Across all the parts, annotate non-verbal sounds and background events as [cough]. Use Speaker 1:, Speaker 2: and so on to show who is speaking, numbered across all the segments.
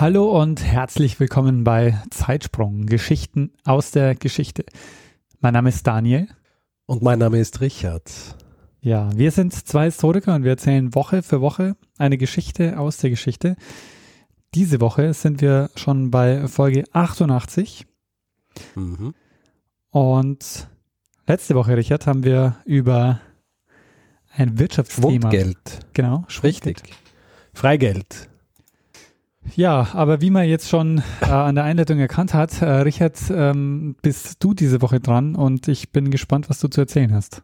Speaker 1: Hallo und herzlich willkommen bei Zeitsprung, Geschichten aus der Geschichte. Mein Name ist Daniel.
Speaker 2: Und mein Name ist Richard.
Speaker 1: Ja, wir sind zwei Historiker und wir erzählen Woche für Woche eine Geschichte aus der Geschichte. Diese Woche sind wir schon bei Folge 88. Mhm. Und letzte Woche, Richard, haben wir über ein Wirtschaftsthema.
Speaker 2: Schwundgeld.
Speaker 1: Genau,
Speaker 2: Schwundgeld. Richtig. Freigeld.
Speaker 1: Ja, aber wie man jetzt schon äh, an der Einleitung erkannt hat, äh, Richard, ähm, bist du diese Woche dran und ich bin gespannt, was du zu erzählen hast.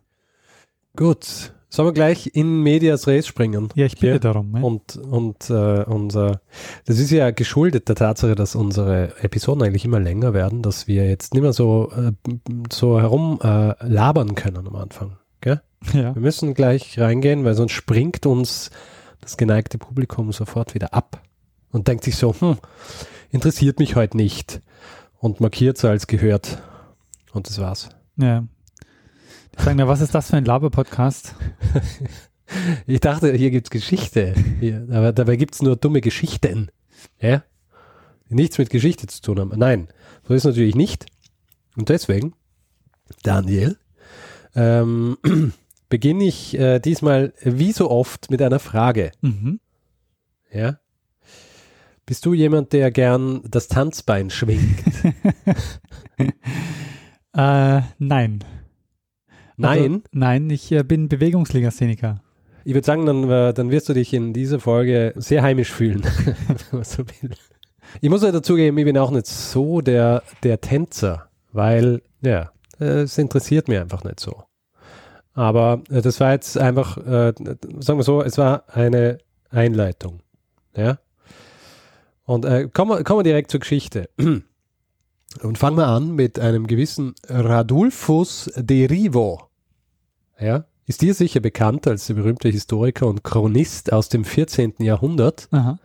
Speaker 2: Gut, Sollen wir gleich in Medias Res springen?
Speaker 1: Ja, ich bitte Hier. darum. Ja.
Speaker 2: Und, und äh, unser, das ist ja geschuldet der Tatsache, dass unsere Episoden eigentlich immer länger werden, dass wir jetzt nicht mehr so, äh, so herum äh, labern können am Anfang. Gell? Ja. Wir müssen gleich reingehen, weil sonst springt uns das geneigte Publikum sofort wieder ab und denkt sich so, hm, interessiert mich heute nicht und markiert es als gehört. Und das war's.
Speaker 1: Ja. Die sagen mir, was ist das für ein Laber-Podcast? [laughs]
Speaker 2: ich dachte, hier gibt's Geschichte. Hier, aber dabei gibt's nur dumme Geschichten. Ja? Die nichts mit Geschichte zu tun haben. Nein, so ist natürlich nicht. Und deswegen, Daniel, ähm, [clears throat] beginne ich äh, diesmal wie so oft mit einer Frage. Mhm. Ja? Bist du jemand, der gern das Tanzbein schwingt? [laughs]
Speaker 1: äh, nein.
Speaker 2: Nein? Also,
Speaker 1: nein, ich äh, bin Bewegungslegastheniker.
Speaker 2: Ich würde sagen, dann, äh, dann wirst du dich in dieser Folge sehr heimisch fühlen, [laughs] so Ich muss ja dazugeben, ich bin auch nicht so der, der Tänzer, weil, ja, es interessiert mich einfach nicht so. Aber äh, das war jetzt einfach, äh, sagen wir so, es war eine Einleitung. Ja. Und äh, kommen, wir, kommen wir direkt zur Geschichte. [clears throat] Und fangen wir an mit einem gewissen Radulfus de Rivo. Ja, ist dir sicher bekannt als der berühmte Historiker und Chronist aus dem 14. Jahrhundert, Aha.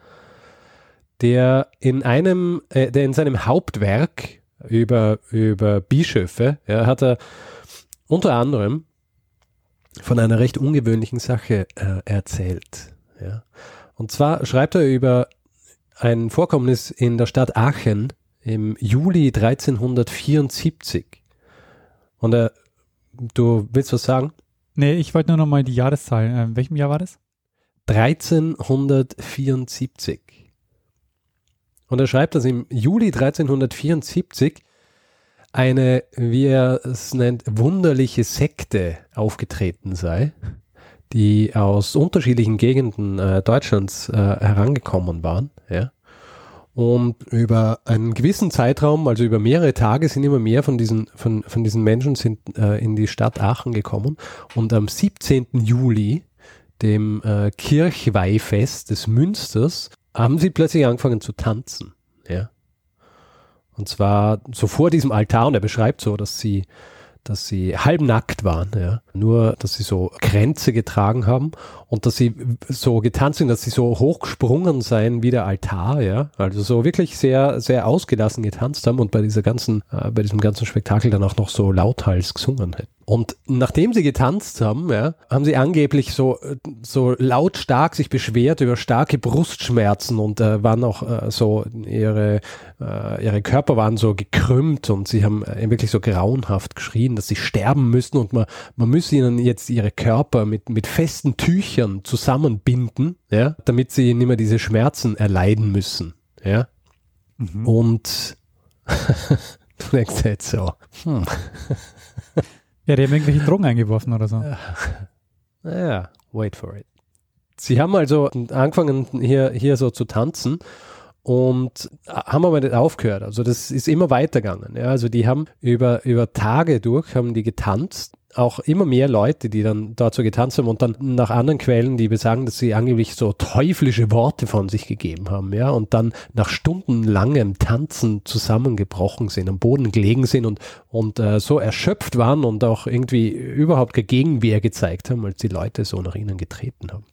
Speaker 2: der in einem, äh, der in seinem Hauptwerk über, über Bischöfe, ja, hat er unter anderem von einer recht ungewöhnlichen Sache äh, erzählt. Ja. Und zwar schreibt er über ein Vorkommnis in der Stadt Aachen im Juli 1374. Und äh, du willst was sagen?
Speaker 1: Nee, ich wollte nur noch mal die Jahreszahl. Äh, in welchem Jahr war das?
Speaker 2: 1374. Und er schreibt, dass im Juli 1374 eine, wie er es nennt, wunderliche Sekte aufgetreten sei, die aus unterschiedlichen Gegenden äh, Deutschlands äh, herangekommen waren. Ja. Und über einen gewissen Zeitraum, also über mehrere Tage, sind immer mehr von diesen, von, von diesen Menschen sind, äh, in die Stadt Aachen gekommen. Und am 17. Juli, dem äh, Kirchweihfest des Münsters, haben sie plötzlich angefangen zu tanzen. Ja. Und zwar so vor diesem Altar, und er beschreibt so, dass sie dass sie halbnackt waren, ja. Nur, dass sie so Kränze getragen haben und dass sie so getanzt sind, dass sie so hochgesprungen seien wie der Altar, ja. Also so wirklich sehr, sehr ausgelassen getanzt haben und bei dieser ganzen, äh, bei diesem ganzen Spektakel dann auch noch so lauthals gesungen hätten. Und nachdem sie getanzt haben, ja, haben sie angeblich so, so lautstark sich beschwert über starke Brustschmerzen und äh, waren auch äh, so, ihre, äh, ihre Körper waren so gekrümmt und sie haben äh, wirklich so grauenhaft geschrien, dass sie sterben müssen und man, man müsse ihnen jetzt ihre Körper mit, mit festen Tüchern zusammenbinden, ja, damit sie nicht mehr diese Schmerzen erleiden müssen, ja. Mhm. Und [laughs] du denkst jetzt so, hm. [laughs]
Speaker 1: Ja, die haben irgendwelche Drogen eingeworfen oder so. [laughs]
Speaker 2: Ja, wait for it. Sie haben also angefangen hier, hier so zu tanzen und haben aber nicht aufgehört. Also das ist immer weitergegangen. Ja, also die haben über, über Tage durch haben die getanzt auch immer mehr Leute, die dann dazu getanzt haben und dann nach anderen Quellen, die besagen, dass sie angeblich so teuflische Worte von sich gegeben haben, ja, und dann nach stundenlangem Tanzen zusammengebrochen sind, am Boden gelegen sind und, und äh, so erschöpft waren und auch irgendwie überhaupt keine Gegenwehr gezeigt haben, als die Leute so nach ihnen getreten haben.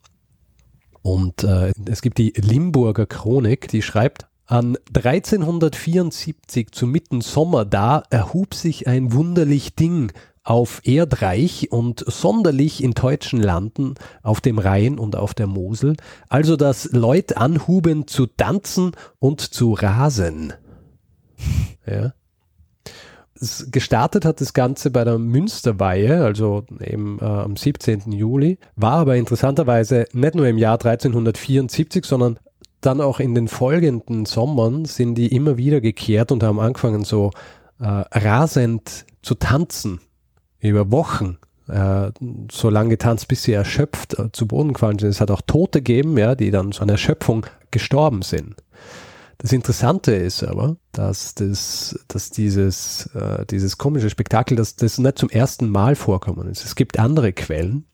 Speaker 2: Und äh, es gibt die Limburger Chronik, die schreibt, an 1374 zu mitten Sommer da erhub sich ein wunderlich Ding, auf Erdreich und sonderlich in deutschen Landen auf dem Rhein und auf der Mosel, also dass Leute anhuben zu tanzen und zu rasen. [laughs] Ja. Gestartet hat das Ganze bei der Münsterweihe, also eben äh, am 17. Juli, war aber interessanterweise nicht nur im Jahr 1374, sondern dann auch in den folgenden Sommern sind die immer wieder gekehrt und haben angefangen so äh, rasend zu tanzen über Wochen äh, so lange getanzt, bis sie erschöpft äh, zu Boden gefallen sind. Es hat auch Tote gegeben, ja, die dann so an Erschöpfung gestorben sind. Das Interessante ist aber, dass, das, dass dieses, äh, dieses komische Spektakel, dass das nicht zum ersten Mal vorkommen ist. Es gibt andere Quellen.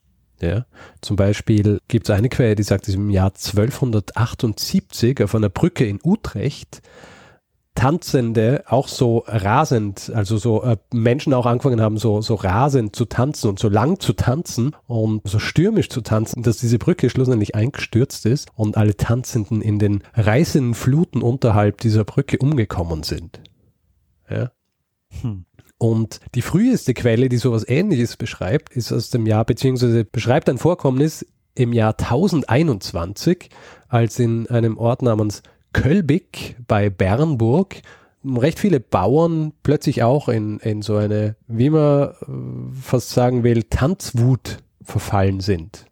Speaker 2: Ja. Zum Beispiel gibt es eine Quelle, die sagt, dass im Jahr 1278 auf einer Brücke in Utrecht Tanzende auch so rasend, also so äh, Menschen auch angefangen haben, so, so rasend zu tanzen und so lang zu tanzen und so stürmisch zu tanzen, dass diese Brücke schlussendlich eingestürzt ist und alle Tanzenden in den reißenden Fluten unterhalb dieser Brücke umgekommen sind. Ja. Hm. Und die früheste Quelle, die sowas ähnliches beschreibt, ist aus dem Jahr, beziehungsweise beschreibt ein Vorkommnis im Jahr 1021, als in einem Ort namens Kölbig bei Bernburg recht viele Bauern plötzlich auch in, in so eine, wie man äh, fast sagen will, Tanzwut verfallen sind.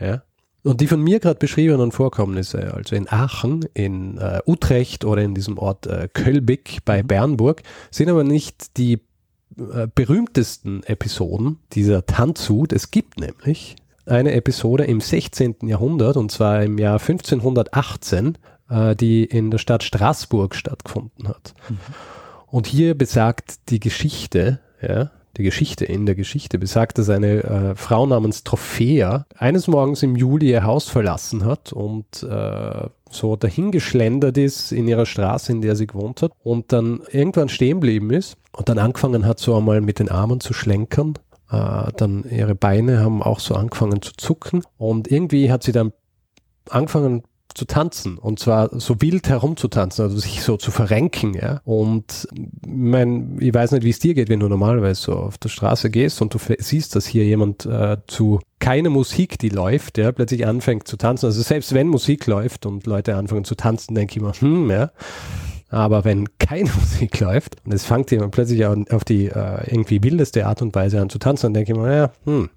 Speaker 2: Ja? Und die von mir gerade beschriebenen Vorkommnisse, also in Aachen, in äh, Utrecht oder in diesem Ort äh, Kölbig bei mhm. Bernburg, sind aber nicht die äh, berühmtesten Episoden dieser Tanzwut. Es gibt nämlich eine Episode im 16. Jahrhundert, und zwar im Jahr 1518, äh, die in der Stadt Straßburg stattgefunden hat. Mhm. Und hier besagt die Geschichte, ja, die Geschichte in der Geschichte besagt, dass eine äh, Frau namens Trophäa eines Morgens im Juli ihr Haus verlassen hat und äh, so dahingeschlendert ist in ihrer Straße, in der sie gewohnt hat und dann irgendwann stehen geblieben ist und dann angefangen hat, so einmal mit den Armen zu schlenkern. Äh, dann ihre Beine haben auch so angefangen zu zucken und irgendwie hat sie dann angefangen zu tanzen und zwar so wild herumzutanzen, also sich so zu verrenken, ja. Und mein, ich weiß nicht, wie es dir geht, wenn du normalerweise so auf der Straße gehst und du siehst, dass hier jemand äh, zu keine Musik, die läuft, ja, plötzlich anfängt zu tanzen. Also selbst wenn Musik läuft und Leute anfangen zu tanzen, denke ich immer, hm, ja. Aber wenn keine [laughs] Musik läuft und es fängt jemand plötzlich auf die äh, irgendwie wildeste Art und Weise an zu tanzen, dann denke ich mir, ja, hm,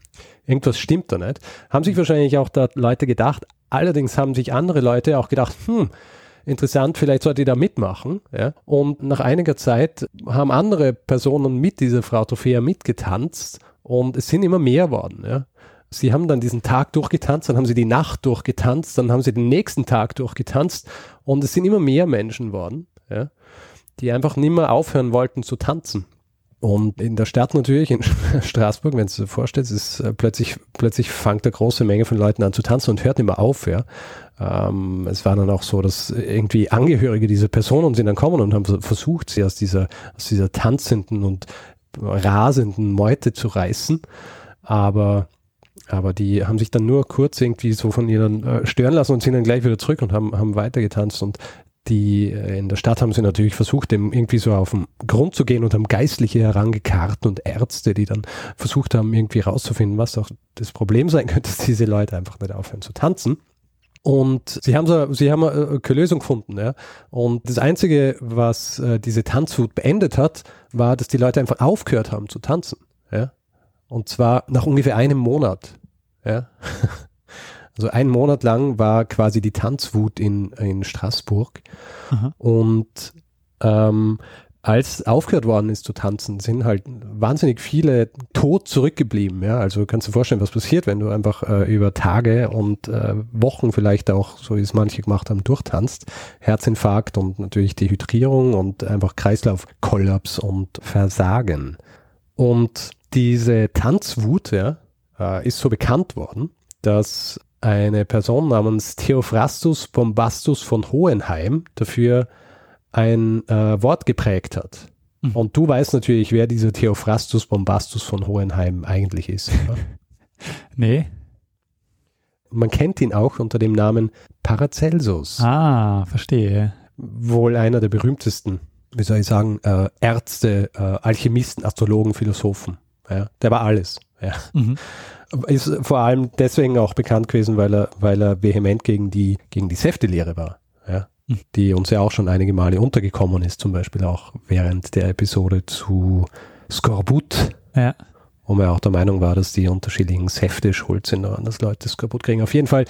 Speaker 2: irgendwas stimmt da nicht. Haben sich wahrscheinlich auch da Leute gedacht, Allerdings haben sich andere Leute auch gedacht, hm, interessant, vielleicht sollte ich da mitmachen. Ja? Und nach einiger Zeit haben andere Personen mit dieser Frau Trophäa mitgetanzt und es sind immer mehr worden. Ja? Sie haben dann diesen Tag durchgetanzt, dann haben sie die Nacht durchgetanzt, dann haben sie den nächsten Tag durchgetanzt und es sind immer mehr Menschen worden, ja? die einfach nicht mehr aufhören wollten zu tanzen. Und in der Stadt natürlich, in [laughs] Straßburg, wenn du dir vorstellst, ist äh, plötzlich, plötzlich fängt eine große Menge von Leuten an zu tanzen und hört nicht mehr auf, ja. Ähm, es war dann auch so, dass irgendwie Angehörige dieser Personen sind dann kommen und haben versucht, sie aus dieser, aus dieser tanzenden und rasenden Meute zu reißen. Aber aber die haben sich dann nur kurz irgendwie so von ihnen äh, stören lassen und sind dann gleich wieder zurück und haben, haben weiter getanzt. Und die äh, in der Stadt haben sie natürlich versucht, dem irgendwie so auf den Grund zu gehen und haben Geistliche herangekarrt und Ärzte, die dann versucht haben, irgendwie rauszufinden, was auch das Problem sein [laughs] könnte, dass diese Leute einfach nicht aufhören zu tanzen. Und sie haben so, sie haben äh, keine Lösung gefunden, ja. Und das Einzige, was äh, diese Tanzwut beendet hat, war, dass die Leute einfach aufgehört haben zu tanzen, ja. Und zwar nach ungefähr einem Monat, ja. [laughs] Also einen Monat lang war quasi die Tanzwut in, in Straßburg. Aha. Und ähm, als aufgehört worden ist zu tanzen, sind halt wahnsinnig viele tot zurückgeblieben. Ja? Also kannst du dir vorstellen, was passiert, wenn du einfach äh, über Tage und äh, Wochen vielleicht auch, so wie es manche gemacht haben, durchtanzt. Herzinfarkt und natürlich Dehydrierung und einfach Kreislaufkollaps und Versagen. Und Diese Tanzwut ja, äh, ist so bekannt worden, dass eine Person namens Theophrastus Bombastus von Hohenheim dafür ein äh, Wort geprägt hat. Mhm. Und du weißt natürlich, wer dieser Theophrastus Bombastus von Hohenheim eigentlich ist. [laughs]
Speaker 1: nee.
Speaker 2: Man kennt ihn auch unter dem Namen Paracelsus.
Speaker 1: Ah, verstehe.
Speaker 2: Wohl einer der berühmtesten, wie soll ich sagen, äh, Ärzte, äh, Alchemisten, Astrologen, Philosophen. Ja, der war alles. Ja. Mhm. Ist vor allem deswegen auch bekannt gewesen, weil er, weil er vehement gegen die, gegen die Säftelehre war. Ja die uns ja auch schon einige Male untergekommen ist, zum Beispiel auch während der Episode zu Skorbut. Ja. Wo man ja auch der Meinung war, dass die unterschiedlichen Säfte schuld sind daran, dass Leute Skorbut kriegen. Auf jeden Fall,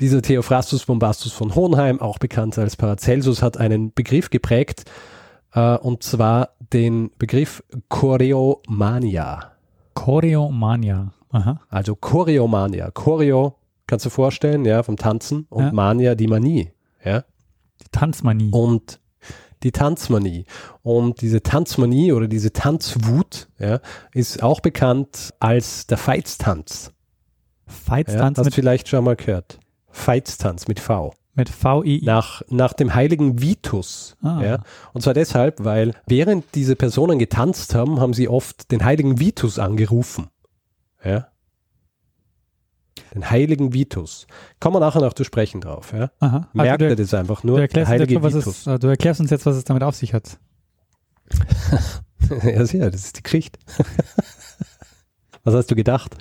Speaker 2: dieser Theophrastus Bombastus von Hohenheim, auch bekannt als Paracelsus, hat einen Begriff geprägt, äh, und zwar den Begriff Choreomania.
Speaker 1: Choreomania.
Speaker 2: Aha. Also Choreomania. Choreo, kannst du vorstellen, ja, vom Tanzen und ja. Mania die Manie. Ja.
Speaker 1: Die Tanzmanie.
Speaker 2: Und die Tanzmanie. Und diese Tanzmanie oder diese Tanzwut ja, ist auch bekannt als der Feitstanz.
Speaker 1: Feitstanz?
Speaker 2: Ja, hast du vielleicht schon mal gehört. Feitstanz mit V.
Speaker 1: Mit V-I-I.
Speaker 2: Nach, nach dem heiligen Vitus. Ah. Ja. Und zwar deshalb, weil während diese Personen getanzt haben, haben sie oft den heiligen Vitus angerufen. Ja den heiligen Vitus. Kommen wir nachher noch zu sprechen drauf. Ja? Aha. Merkt also das einfach nur,
Speaker 1: du erklärst, heilige jetzt, Vitus. Es, du erklärst uns jetzt, was es damit auf sich hat. [laughs]
Speaker 2: ja, sicher, das ist die Geschichte. [laughs] was hast du gedacht?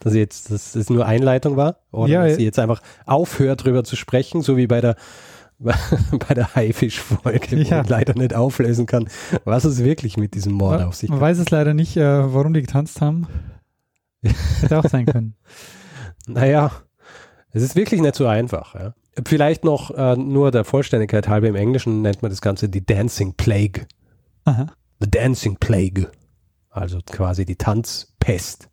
Speaker 2: Dass jetzt, dass das nur Einleitung war? Oder ja, dass sie jetzt einfach aufhört, darüber zu sprechen, so wie bei der [laughs] bei der Haifisch-Folge, ja. wo ich leider nicht auflösen kann, was es wirklich mit diesem Mord auf sich
Speaker 1: hat. Man weiß es leider nicht, äh, warum die getanzt haben. Hätte auch sein können. [laughs]
Speaker 2: Naja, es ist wirklich nicht so einfach. Ja. Vielleicht noch äh, nur der Vollständigkeit halber im Englischen nennt man das Ganze die Dancing Plague. Aha. The Dancing Plague. Also quasi die Tanzpest.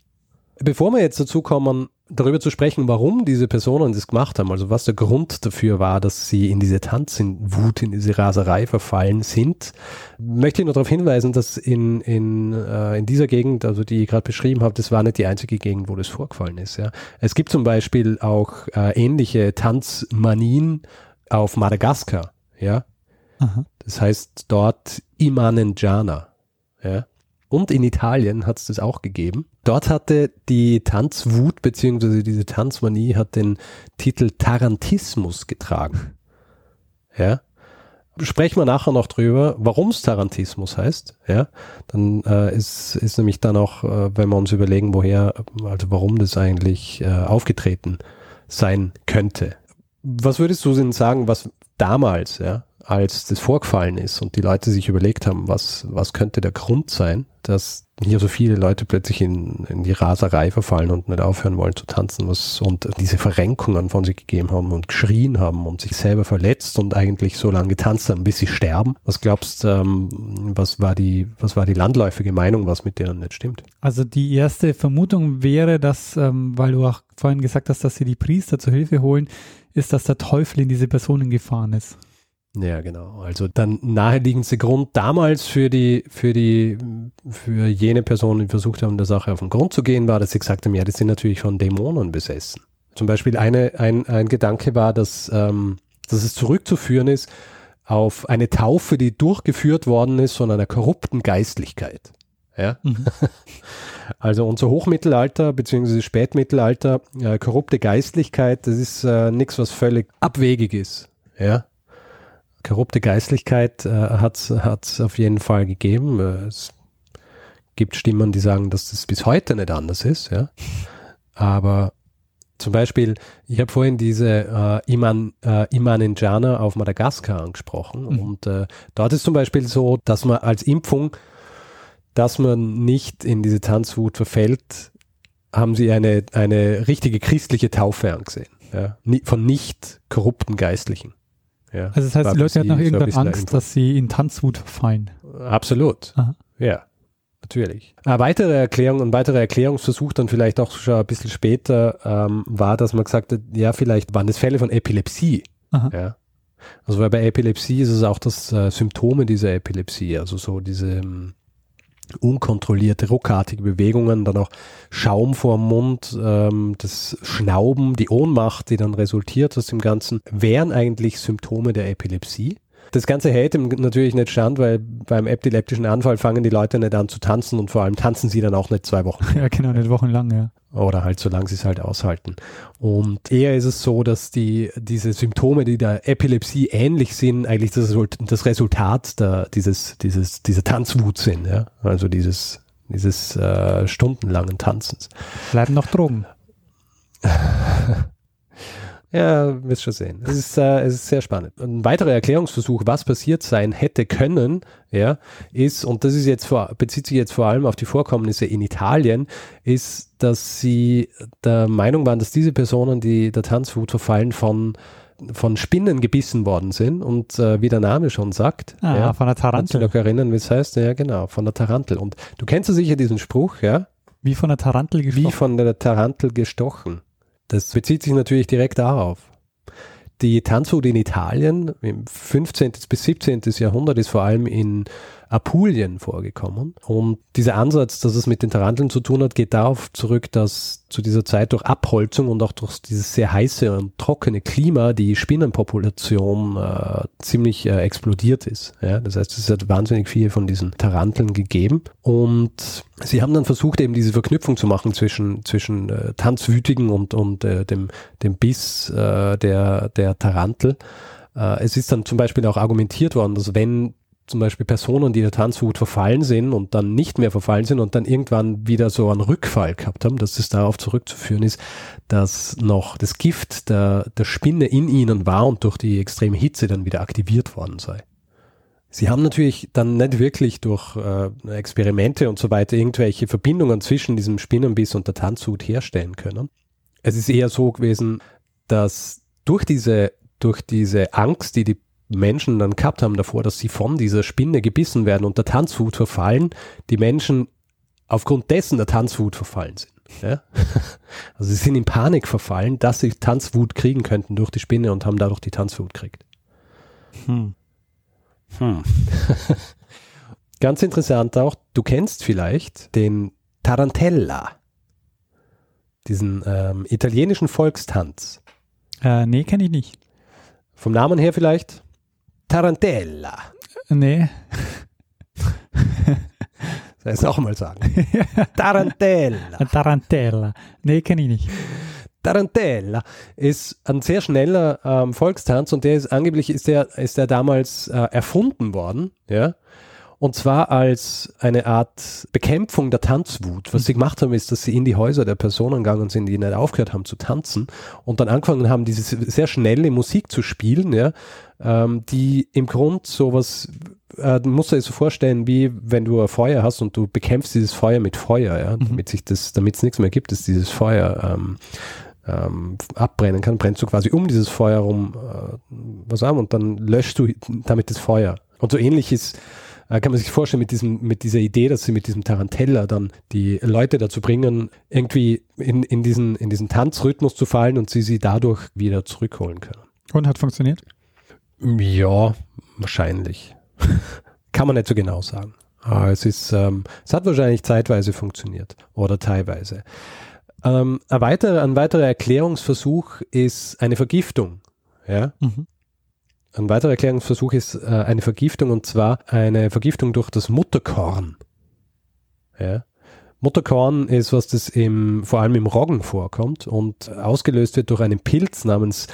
Speaker 2: Bevor wir jetzt dazu kommen, darüber zu sprechen, warum diese Personen das gemacht haben, also was der Grund dafür war, dass sie in diese Tanzwut, in diese Raserei verfallen sind, möchte ich nur darauf hinweisen, dass in, in, äh, in dieser Gegend, also die ich gerade beschrieben habe, das war nicht die einzige Gegend, wo das vorgefallen ist. Ja. Es gibt zum Beispiel auch äh, ähnliche Tanzmanien auf Madagaskar. Ja. Aha. Das heißt dort Imanenjana. Ja und in Italien hat es das auch gegeben. Dort hatte die Tanzwut beziehungsweise diese Tanzmanie hat den Titel Tarantismus getragen. Ja. Sprechen wir nachher noch drüber, warum es Tarantismus heißt. Ja, dann äh, ist, ist nämlich dann auch, äh, wenn wir uns überlegen, woher, also warum das eigentlich äh, aufgetreten sein könnte. Was würdest du denn sagen, was damals, ja, als das vorgefallen ist und die Leute sich überlegt haben, was, was könnte der Grund sein, dass hier so viele Leute plötzlich in, in die Raserei verfallen und nicht aufhören wollen zu tanzen was, und diese Verrenkungen von sich gegeben haben und geschrien haben und sich selber verletzt und eigentlich so lange getanzt haben, bis sie sterben. Was glaubst ähm, was war die, was war die landläufige Meinung, was mit denen nicht stimmt?
Speaker 1: Also die erste Vermutung wäre, dass, ähm, weil du auch vorhin gesagt hast, dass sie die Priester zur Hilfe holen, ist, dass der Teufel in diese Personen gefahren ist.
Speaker 2: Ja, genau. Also dann naheliegendste Grund damals für die, für die, für jene Personen, die versucht haben, der Sache auf den Grund zu gehen, war, dass sie gesagt haben, ja, das sind natürlich von Dämonen besessen. Zum Beispiel eine, ein, ein Gedanke war, dass, ähm, dass es zurückzuführen ist auf eine Taufe, die durchgeführt worden ist von einer korrupten Geistlichkeit. Ja? Mhm. [laughs] Also unser Hochmittelalter bzw. Spätmittelalter, äh, korrupte Geistlichkeit, das ist äh, nichts, was völlig abwegig ist. Ja? Korrupte Geistlichkeit äh, hat es auf jeden Fall gegeben. Äh, es gibt Stimmen, die sagen, dass das bis heute nicht anders ist. Ja? Aber zum Beispiel, ich habe vorhin diese äh, Iman, äh, Imanenjana auf Madagaskar angesprochen. Mhm. Und äh, dort ist zum Beispiel so, dass man als Impfung, dass man nicht in diese Tanzwut verfällt, haben sie eine, eine richtige christliche Taufe angesehen. Ja? Von nicht korrupten Geistlichen.
Speaker 1: Ja, also das heißt, die Leute hatten noch irgendwann Angst, dass sie in Tanzwut fallen.
Speaker 2: Absolut. Aha. Ja, natürlich. Eine weitere Erklärung, ein weiterer Erklärungsversuch dann vielleicht auch schon ein bisschen später ähm, war, dass man gesagt hat, ja, vielleicht waren das Fälle von Epilepsie. Aha. Ja. Also weil bei Epilepsie ist es auch das äh, Symptome dieser Epilepsie, also so diese, ähm, unkontrollierte, ruckartige Bewegungen, dann auch Schaum vorm Mund, ähm, das Schnauben, die Ohnmacht, die dann resultiert aus dem Ganzen, wären eigentlich Symptome der Epilepsie. Das Ganze hält ihm natürlich nicht stand, weil beim epileptischen Anfall fangen die Leute nicht an zu tanzen und vor allem tanzen sie dann auch nicht zwei Wochen. [laughs]
Speaker 1: Ja, genau, nicht wochenlang, ja.
Speaker 2: Oder halt, solange sie es halt aushalten. Und eher ist es so, dass die, diese Symptome, die der Epilepsie ähnlich sind, eigentlich das, das Resultat der, dieses, dieses, dieser Tanzwut sind, ja. Also dieses, dieses äh, stundenlangen Tanzens.
Speaker 1: Bleiben noch Drogen. [laughs]
Speaker 2: Ja, wirst schon sehen. Es ist, äh, es ist sehr spannend. Ein weiterer Erklärungsversuch, was passiert sein hätte können, ja, ist, und das ist jetzt vor, bezieht sich jetzt vor allem auf die Vorkommnisse in Italien, ist, dass sie der Meinung waren, dass diese Personen, die der Tanzwut verfallen, von von Spinnen gebissen worden sind und äh, wie der Name schon sagt.
Speaker 1: Ah,
Speaker 2: ja,
Speaker 1: von der Tarantel.
Speaker 2: Kannst du erinnern, wie es heißt? Ja, genau, von der Tarantel. Und du kennst ja sicher diesen Spruch, ja?
Speaker 1: Wie von der Tarantel gestochen.
Speaker 2: Wie von der Tarantel gestochen. Das bezieht sich natürlich direkt darauf. Die Tanzwut in Italien im 15. bis 17. Jahrhundert ist vor allem in Apulien vorgekommen. Und dieser Ansatz, dass es mit den Taranteln zu tun hat, geht darauf zurück, dass zu dieser Zeit durch Abholzung und auch durch dieses sehr heiße und trockene Klima die Spinnenpopulation äh, ziemlich äh, explodiert ist. Ja? Das heißt, es hat wahnsinnig viele von diesen Taranteln gegeben. Und sie haben dann versucht, eben diese Verknüpfung zu machen zwischen, zwischen äh, Tanzwütigen und, und äh, dem, dem Biss äh, der, der Tarantel. Äh, es ist dann zum Beispiel auch argumentiert worden, dass wenn zum Beispiel Personen, die der Tanzwut verfallen sind und dann nicht mehr verfallen sind und dann irgendwann wieder so einen Rückfall gehabt haben, dass es darauf zurückzuführen ist, dass noch das Gift der, der Spinne in ihnen war und durch die extreme Hitze dann wieder aktiviert worden sei. Sie haben natürlich dann nicht wirklich durch äh, Experimente und so weiter irgendwelche Verbindungen zwischen diesem Spinnenbiss und der Tanzwut herstellen können. Es ist eher so gewesen, dass durch diese, durch diese Angst, die die Menschen dann gehabt haben davor, dass sie von dieser Spinne gebissen werden und der Tanzwut verfallen, die Menschen aufgrund dessen der Tanzwut verfallen sind. Ja? [laughs] Also sie sind in Panik verfallen, dass sie Tanzwut kriegen könnten durch die Spinne und haben dadurch die Tanzwut gekriegt. Hm. Hm. [laughs] Ganz interessant auch, du kennst vielleicht den Tarantella, diesen ähm, italienischen Volkstanz.
Speaker 1: Äh, nee, kenne ich nicht.
Speaker 2: Vom Namen her vielleicht? Tarantella.
Speaker 1: Nee. [laughs]
Speaker 2: Soll ich es nochmal sagen? [laughs] Tarantella.
Speaker 1: Tarantella. Nee, kenne ich nicht.
Speaker 2: Tarantella ist ein sehr schneller ähm, Volkstanz und der ist angeblich ist der, ist der damals äh, erfunden worden, ja. Und zwar als eine Art Bekämpfung der Tanzwut. Was sie gemacht haben, ist, dass sie in die Häuser der Personen gegangen sind, die nicht aufgehört haben zu tanzen und dann angefangen haben, diese sehr schnelle Musik zu spielen, ja, ähm, die im Grund sowas, äh, du musst dir das so vorstellen, wie wenn du ein Feuer hast und du bekämpfst dieses Feuer mit Feuer, ja, mhm. damit sich das, damit es nichts mehr gibt, dass dieses Feuer ähm, ähm, abbrennen kann, brennst du quasi um dieses Feuer rum äh, was an und dann löschst du damit das Feuer. Und so ähnlich ist äh, kann man sich vorstellen mit diesem, mit dieser Idee, dass sie mit diesem Tarantella dann die Leute dazu bringen, irgendwie in, in diesen, in diesen Tanzrhythmus zu fallen und sie sie dadurch wieder zurückholen können.
Speaker 1: Und hat funktioniert?
Speaker 2: Ja, wahrscheinlich. [laughs] kann man nicht so genau sagen. Aber es ist, ähm, es hat wahrscheinlich zeitweise funktioniert oder teilweise. Ähm, ein, weiterer, ein weiterer Erklärungsversuch ist eine Vergiftung. Ja? Mhm. Ein weiterer Erklärungsversuch ist äh, eine Vergiftung und zwar eine Vergiftung durch das Mutterkorn. Ja. Mutterkorn ist was, das im, vor allem im Roggen vorkommt und ausgelöst wird durch einen Pilz namens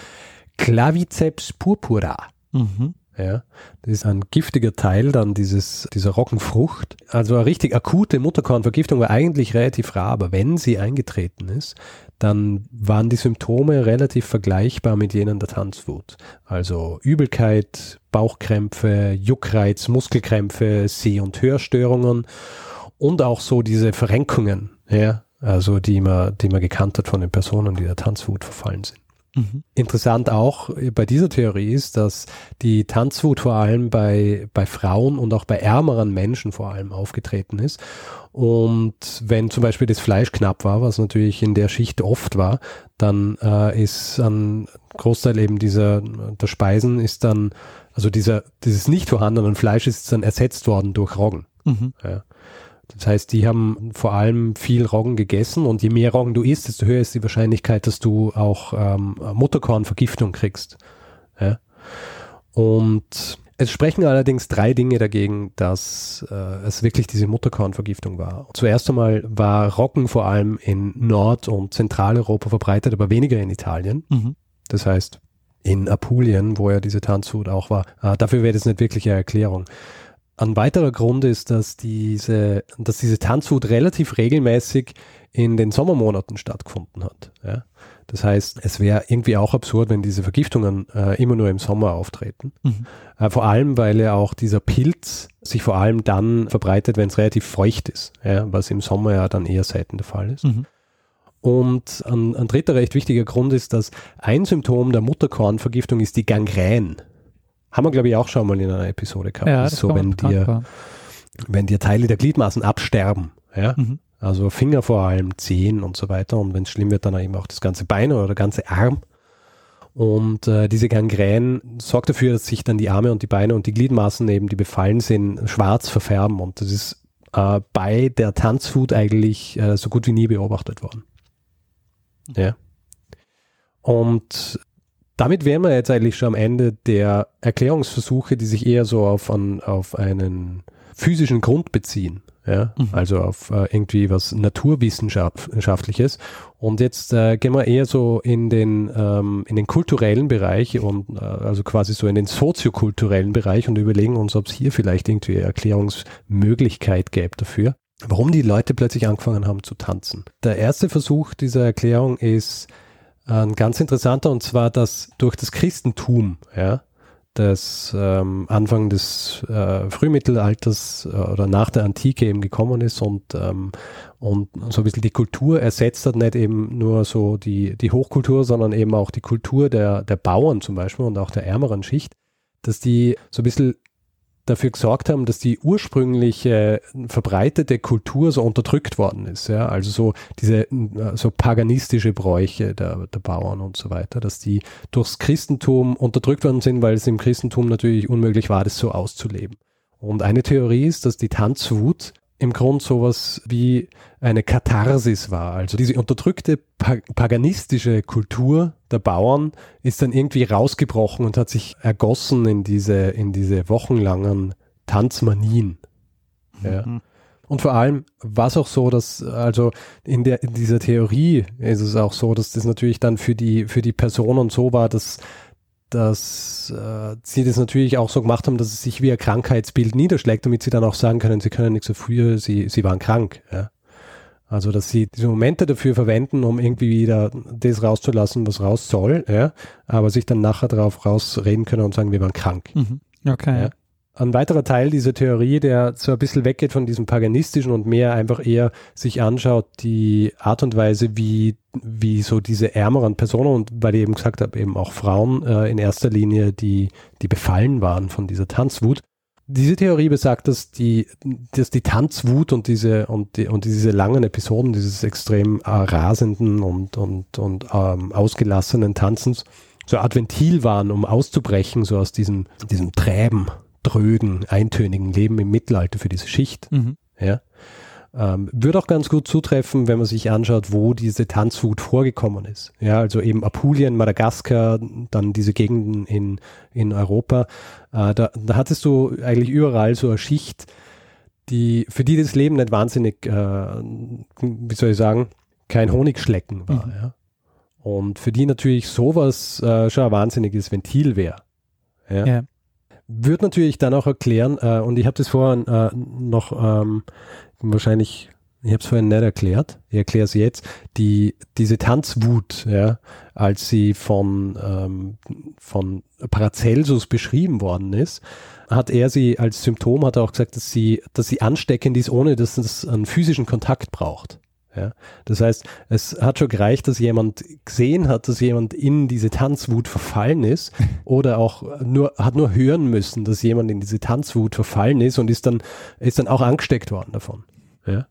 Speaker 2: Claviceps purpura. Mhm. Ja, das ist ein giftiger Teil dann dieses, dieser Roggenfrucht. Also eine richtig akute Mutterkornvergiftung war eigentlich relativ rar, aber wenn sie eingetreten ist, dann waren die Symptome relativ vergleichbar mit jenen der Tanzwut. Also Übelkeit, Bauchkrämpfe, Juckreiz, Muskelkrämpfe, Seh- und Hörstörungen und auch so diese Verrenkungen, ja, also die man, die man gekannt hat von den Personen, die der Tanzwut verfallen sind. Mhm. Interessant auch bei dieser Theorie ist, dass die Tanzwut vor allem bei, bei Frauen und auch bei ärmeren Menschen vor allem aufgetreten ist. Und wenn zum Beispiel das Fleisch knapp war, was natürlich in der Schicht oft war, dann äh, ist ein Großteil eben dieser der Speisen ist dann, also dieser, dieses nicht vorhandenen Fleisch ist dann ersetzt worden durch Roggen. Mhm. Ja. Das heißt, die haben vor allem viel Roggen gegessen und je mehr Roggen du isst, desto höher ist die Wahrscheinlichkeit, dass du auch ähm, Mutterkornvergiftung kriegst. Ja? Und es sprechen allerdings drei Dinge dagegen, dass äh, es wirklich diese Mutterkornvergiftung war. Zuerst einmal war Roggen vor allem in Nord- und Zentraleuropa verbreitet, aber weniger in Italien. Mhm. Das heißt, in Apulien, wo ja diese Tanzhut auch war. Äh, dafür wäre das nicht wirklich eine Erklärung. Ein weiterer Grund ist, dass diese, dass diese Tanzhut relativ regelmäßig in den Sommermonaten stattgefunden hat. Ja? Das heißt, es wäre irgendwie auch absurd, wenn diese Vergiftungen äh, immer nur im Sommer auftreten. Mhm. Äh, vor allem, weil ja auch dieser Pilz sich vor allem dann verbreitet, wenn es relativ feucht ist, ja? was im Sommer ja dann eher selten der Fall ist. Mhm. Und ein, ein, dritter recht wichtiger Grund ist, dass ein Symptom der Mutterkornvergiftung ist die Gangrän. Haben wir, glaube ich, auch schon mal in einer Episode gehabt.
Speaker 1: Ja, das ist
Speaker 2: so, wenn dir, wenn dir Teile der Gliedmaßen absterben, ja, mhm. also Finger vor allem, Zehen und so weiter. Und wenn es schlimm wird, dann eben auch das ganze Bein oder der ganze Arm. Und äh, diese Gangrän sorgt dafür, dass sich dann die Arme und die Beine und die Gliedmaßen eben, die befallen sind, schwarz verfärben. Und das ist äh, bei der Tanzfood eigentlich äh, so gut wie nie beobachtet worden. Ja. Und damit wären wir jetzt eigentlich schon am Ende der Erklärungsversuche, die sich eher so auf, an, auf einen physischen Grund beziehen. Ja, mhm. also auf äh, irgendwie was Naturwissenschaftliches. Und jetzt äh, gehen wir eher so in den, ähm, in den kulturellen Bereich und äh, also quasi so in den soziokulturellen Bereich und überlegen uns, ob es hier vielleicht irgendwie Erklärungsmöglichkeit gäbe dafür warum die Leute plötzlich angefangen haben zu tanzen. Der erste Versuch dieser Erklärung ist ein ganz interessanter und zwar, dass durch das Christentum, ja, das ähm, Anfang des äh, Frühmittelalters äh, oder nach der Antike eben gekommen ist und, ähm, und so ein bisschen die Kultur ersetzt hat, nicht eben nur so die, die Hochkultur, sondern eben auch die Kultur der, der Bauern zum Beispiel und auch der ärmeren Schicht, dass die so ein bisschen dafür gesorgt haben, dass die ursprüngliche verbreitete Kultur so unterdrückt worden ist. Ja? Also so diese so paganistische Bräuche der, der Bauern und so weiter, dass die durchs Christentum unterdrückt worden sind, weil es im Christentum natürlich unmöglich war, das so auszuleben. Und eine Theorie ist, dass die Tanzwut im Grund sowas wie eine Katharsis war. Also diese unterdrückte paganistische Kultur der Bauern ist dann irgendwie rausgebrochen und hat sich ergossen in diese, in diese wochenlangen Tanzmanien. Ja. Mhm. Und vor allem war es auch so, dass, also in, der, in dieser Theorie ist es auch so, dass das natürlich dann für die, für die Personen so war, dass dass äh, sie das natürlich auch so gemacht haben, dass es sich wie ein Krankheitsbild niederschlägt, damit sie dann auch sagen können, sie können nichts dafür, sie, sie waren krank. Ja. Also, dass sie diese Momente dafür verwenden, um irgendwie wieder das rauszulassen, was raus soll, ja, aber sich dann nachher darauf rausreden können und sagen, wir waren krank.
Speaker 1: Mhm. Okay.
Speaker 2: Ja ein weiterer Teil dieser Theorie, der so ein bisschen weggeht von diesem paganistischen und mehr einfach eher sich anschaut, die Art und Weise, wie, wie so diese ärmeren Personen und weil ich eben gesagt habe, eben auch Frauen äh, in erster Linie, die, die befallen waren von dieser Tanzwut. Diese Theorie besagt, dass die, dass die Tanzwut und diese, und, die, und diese langen Episoden dieses extrem äh, rasenden und, und, und ähm, ausgelassenen Tanzens so eine Ventil waren, um auszubrechen, so aus diesem, diesem Träben drögen, eintönigen Leben im Mittelalter für diese Schicht. Mhm. Ja. Ähm, würde auch ganz gut zutreffen, wenn man sich anschaut, wo diese Tanzwut vorgekommen ist. Ja, also eben Apulien, Madagaskar, dann diese Gegenden in, in Europa. Äh, da, da hattest du eigentlich überall so eine Schicht, die, für die das Leben nicht wahnsinnig, äh, wie soll ich sagen, kein Honigschlecken war. Mhm. Ja. Und für die natürlich sowas äh, schon ein wahnsinniges Ventil wäre. Ja. ja. Würde natürlich dann auch erklären, äh, und ich habe das vorhin äh, noch ähm, wahrscheinlich, ich habe es vorhin nicht erklärt, ich erkläre es jetzt, die, diese Tanzwut, ja, als sie von, ähm, von Paracelsus beschrieben worden ist, hat er sie als Symptom, hat er auch gesagt, dass sie, dass sie ansteckend ist, ohne dass es einen physischen Kontakt braucht. Ja? Das heißt, es hat schon gereicht, dass jemand gesehen hat, dass jemand in diese Tanzwut verfallen ist [laughs] oder auch nur, hat nur hören müssen, dass jemand in diese Tanzwut verfallen ist und ist dann, ist dann auch angesteckt worden davon. Ja?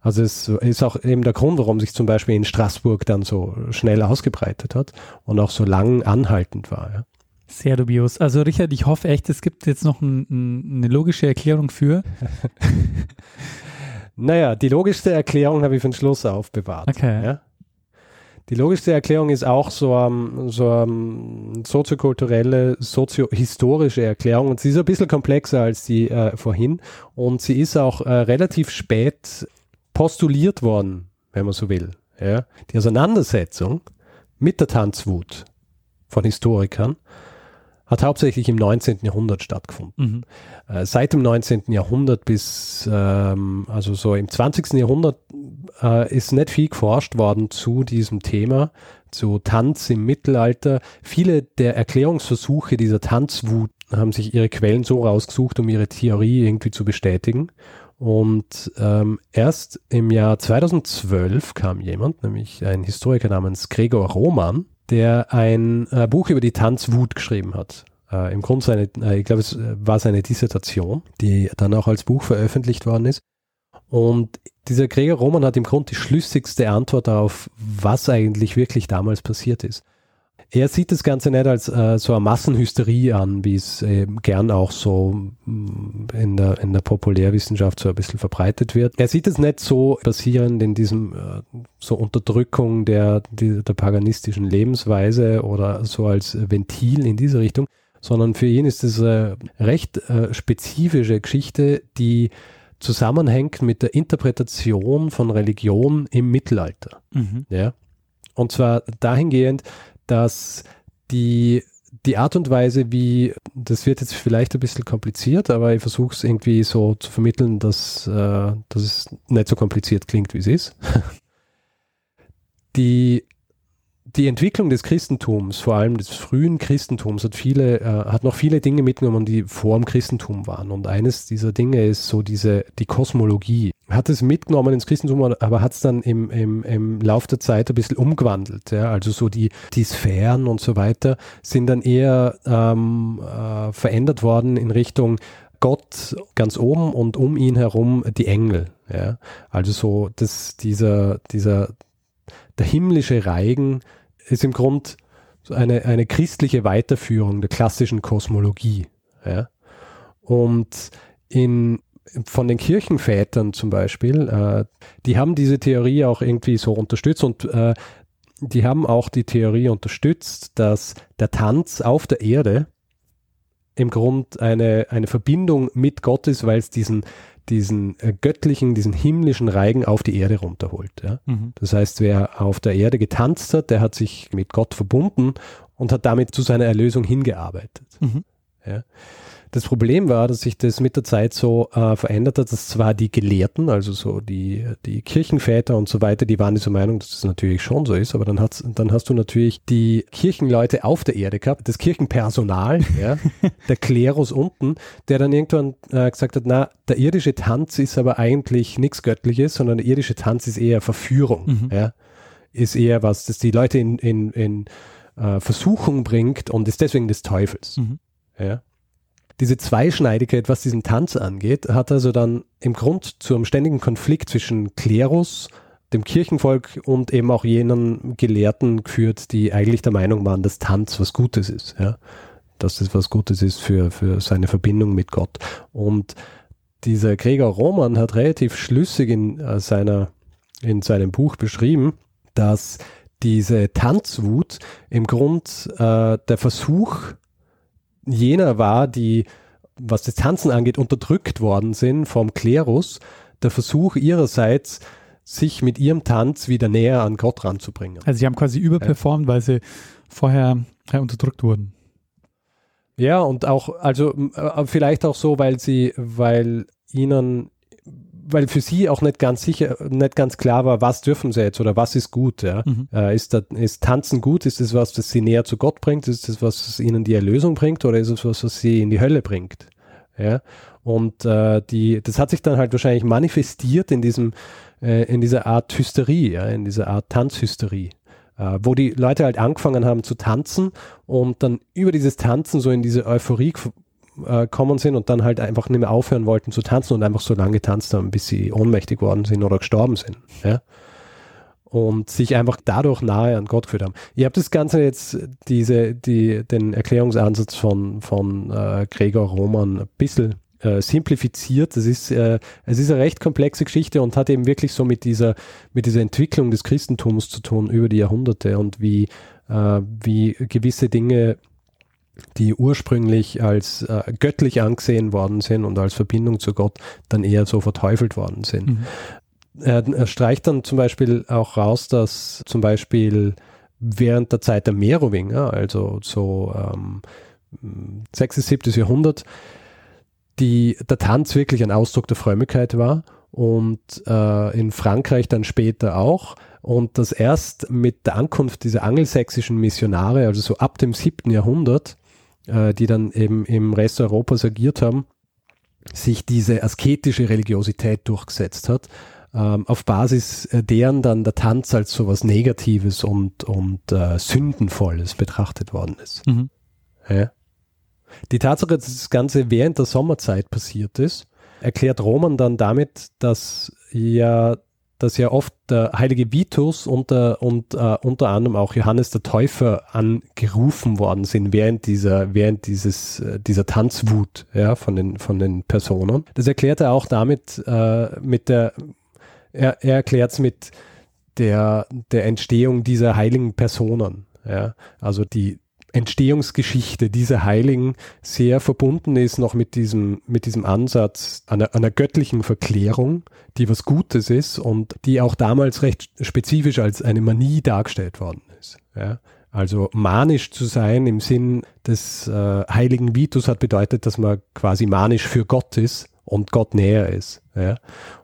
Speaker 2: Also es ist auch eben der Grund, warum sich zum Beispiel in Straßburg dann so schnell ausgebreitet hat und auch so lang anhaltend war. Ja?
Speaker 1: Sehr dubios. Also Richard, ich hoffe echt, es gibt jetzt noch ein, ein, eine logische Erklärung für. [laughs]
Speaker 2: Naja, die logischste Erklärung habe ich für den Schluss aufbewahrt.
Speaker 1: Okay.
Speaker 2: Ja? Die logischste Erklärung ist auch so eine so um, soziokulturelle, soziohistorische Erklärung und sie ist ein bisschen komplexer als die äh, vorhin und sie ist auch äh, relativ spät postuliert worden, wenn man so will. Ja? Die Auseinandersetzung mit der Tanzwut von Historikern hat hauptsächlich im 19. Jahrhundert stattgefunden. Mhm. Äh, seit dem 19. Jahrhundert bis, ähm, also so im 20. Jahrhundert äh, ist nicht viel geforscht worden zu diesem Thema, zu Tanz im Mittelalter. Viele der Erklärungsversuche dieser Tanzwut haben sich ihre Quellen so rausgesucht, um ihre Theorie irgendwie zu bestätigen. Und ähm, erst im Jahr 2012 kam jemand, nämlich ein Historiker namens Gregor Roman, der ein äh, Buch über die Tanzwut geschrieben hat. Äh, Im Grunde seine, äh, ich glaube, es äh, war seine Dissertation, die dann auch als Buch veröffentlicht worden ist. Und dieser Gregor Roman hat im Grunde die schlüssigste Antwort darauf, was eigentlich wirklich damals passiert ist. Er sieht das Ganze nicht als äh, so eine Massenhysterie an, wie es äh, gern auch so mm, in der, in der Populärwissenschaft so ein bisschen verbreitet wird. Er sieht es nicht so basierend in diesem äh, so Unterdrückung der, die, der paganistischen Lebensweise oder so als Ventil in diese Richtung, sondern für ihn ist es eine recht äh, spezifische Geschichte, die zusammenhängt mit der Interpretation von Religion im Mittelalter. Mhm. Ja? Und zwar dahingehend, dass die, die Art und Weise, wie, das wird jetzt vielleicht ein bisschen kompliziert, aber ich versuche es irgendwie so zu vermitteln, dass, äh, dass es nicht so kompliziert klingt, wie es ist. [laughs] die die Entwicklung des Christentums, vor allem des frühen Christentums, hat viele, äh, hat noch viele Dinge mitgenommen, die vor dem Christentum waren. Und eines dieser Dinge ist so diese, die Kosmologie. Hat es mitgenommen ins Christentum, aber hat es dann im, im, im Lauf der Zeit ein bisschen umgewandelt. Ja? Also so die, die Sphären und so weiter sind dann eher ähm, äh, verändert worden in Richtung Gott ganz oben und um ihn herum die Engel. Ja? Also so, dass dieser, dieser, der himmlische Reigen ist im Grund eine, eine christliche Weiterführung der klassischen Kosmologie. Ja? Und in, von den Kirchenvätern zum Beispiel, äh, die haben diese Theorie auch irgendwie so unterstützt und äh, die haben auch die Theorie unterstützt, dass der Tanz auf der Erde im Grund eine, eine Verbindung mit Gott ist, weil es diesen, diesen äh, göttlichen, diesen himmlischen Reigen auf die Erde runterholt. Ja? Mhm. Das heißt, wer auf der Erde getanzt hat, der hat sich mit Gott verbunden und hat damit zu seiner Erlösung hingearbeitet. Mhm. Ja? Das Problem war, dass sich das mit der Zeit so äh, verändert hat, dass zwar die Gelehrten, also so die, die Kirchenväter und so weiter, die waren dieser Meinung, dass das natürlich schon so ist, aber dann, hat's, dann hast du natürlich die Kirchenleute auf der Erde gehabt, das Kirchenpersonal, [laughs] ja, der Klerus unten, der dann irgendwann äh, gesagt hat, na, der irdische Tanz ist aber eigentlich nichts Göttliches, sondern der irdische Tanz ist eher Verführung, mhm. ja, ist eher was, das die Leute in, in, in äh, Versuchung bringt und ist deswegen des Teufels. Mhm. Ja diese Zweischneidigkeit, was diesen Tanz angeht, hat also dann im Grund zu einem ständigen Konflikt zwischen Klerus, dem Kirchenvolk und eben auch jenen Gelehrten geführt, die eigentlich der Meinung waren, dass Tanz was Gutes ist, ja. Dass das was Gutes ist für, für seine Verbindung mit Gott. Und dieser Gregor Roman hat relativ schlüssig in äh, seiner, in seinem Buch beschrieben, dass diese Tanzwut im Grund äh, der Versuch jener war, die, was das Tanzen angeht, unterdrückt worden sind vom Klerus, der Versuch ihrerseits, sich mit ihrem Tanz wieder näher an Gott ranzubringen.
Speaker 1: Also sie haben quasi überperformt, weil sie vorher ja, unterdrückt wurden.
Speaker 2: Ja, und auch, also äh, vielleicht auch so, weil sie, weil ihnen weil für sie auch nicht ganz sicher, nicht ganz klar war, was dürfen sie jetzt oder was ist gut. Ja? Mhm. Äh, ist, das, ist Tanzen gut? Ist es was, das sie näher zu Gott bringt? Ist es was, das ihnen die Erlösung bringt oder ist es was, was sie in die Hölle bringt? Ja? Und äh, die, das hat sich dann halt wahrscheinlich manifestiert in diesem, äh, in dieser Art Hysterie, ja? in dieser Art Tanzhysterie. Uh, wo die Leute halt angefangen haben zu tanzen und dann über dieses Tanzen so in diese Euphorie äh, kommen sind und dann halt einfach nicht mehr aufhören wollten zu tanzen und einfach so lange getanzt haben, bis sie ohnmächtig worden sind oder gestorben sind. Ja? Und sich einfach dadurch nahe an Gott geführt haben. Ich habe das Ganze jetzt, diese, die, den Erklärungsansatz von, von äh, Gregor Roman ein bisschen äh, simplifiziert. Es ist, äh, es ist eine recht komplexe Geschichte und hat eben wirklich so mit dieser, mit dieser Entwicklung des Christentums zu tun über die Jahrhunderte und wie, äh, wie gewisse Dinge, die ursprünglich als äh, göttlich angesehen worden sind und als Verbindung zu Gott, dann eher so verteufelt worden sind. Mhm. Er, er streicht dann zum Beispiel auch raus, dass zum Beispiel während der Zeit der Merowinger, also so ähm, 6. 7. Jahrhundert, die, der Tanz wirklich ein Ausdruck der Frömmigkeit war und äh, in Frankreich dann später auch. Und das erst mit der Ankunft dieser angelsächsischen Missionare, also so ab dem 7. Jahrhundert, äh, die dann eben im Rest Europas agiert haben, sich diese asketische Religiosität durchgesetzt hat, ähm, auf Basis äh, deren dann der Tanz als so was Negatives und, und äh, Sündenvolles betrachtet worden ist. Mhm. Ja. Die Tatsache, dass das Ganze während der Sommerzeit passiert ist, erklärt Roman dann damit, dass ja, dass ja oft der heilige Vitus unter, und äh, unter anderem auch Johannes der Täufer angerufen worden sind während dieser, während dieses, äh, dieser Tanzwut ja, von, den, von den Personen. Das erklärt er auch damit, äh, mit der, er, er erklärt es mit der, der Entstehung dieser heiligen Personen. Ja, also die, Entstehungsgeschichte dieser Heiligen sehr verbunden ist noch mit diesem, mit diesem Ansatz einer, einer göttlichen Verklärung, die was Gutes ist und die auch damals recht spezifisch als eine Manie dargestellt worden ist. Ja. Also manisch zu sein im Sinn des äh, heiligen Vitus hat bedeutet, dass man quasi manisch für Gott ist und Gott näher ist. Ja.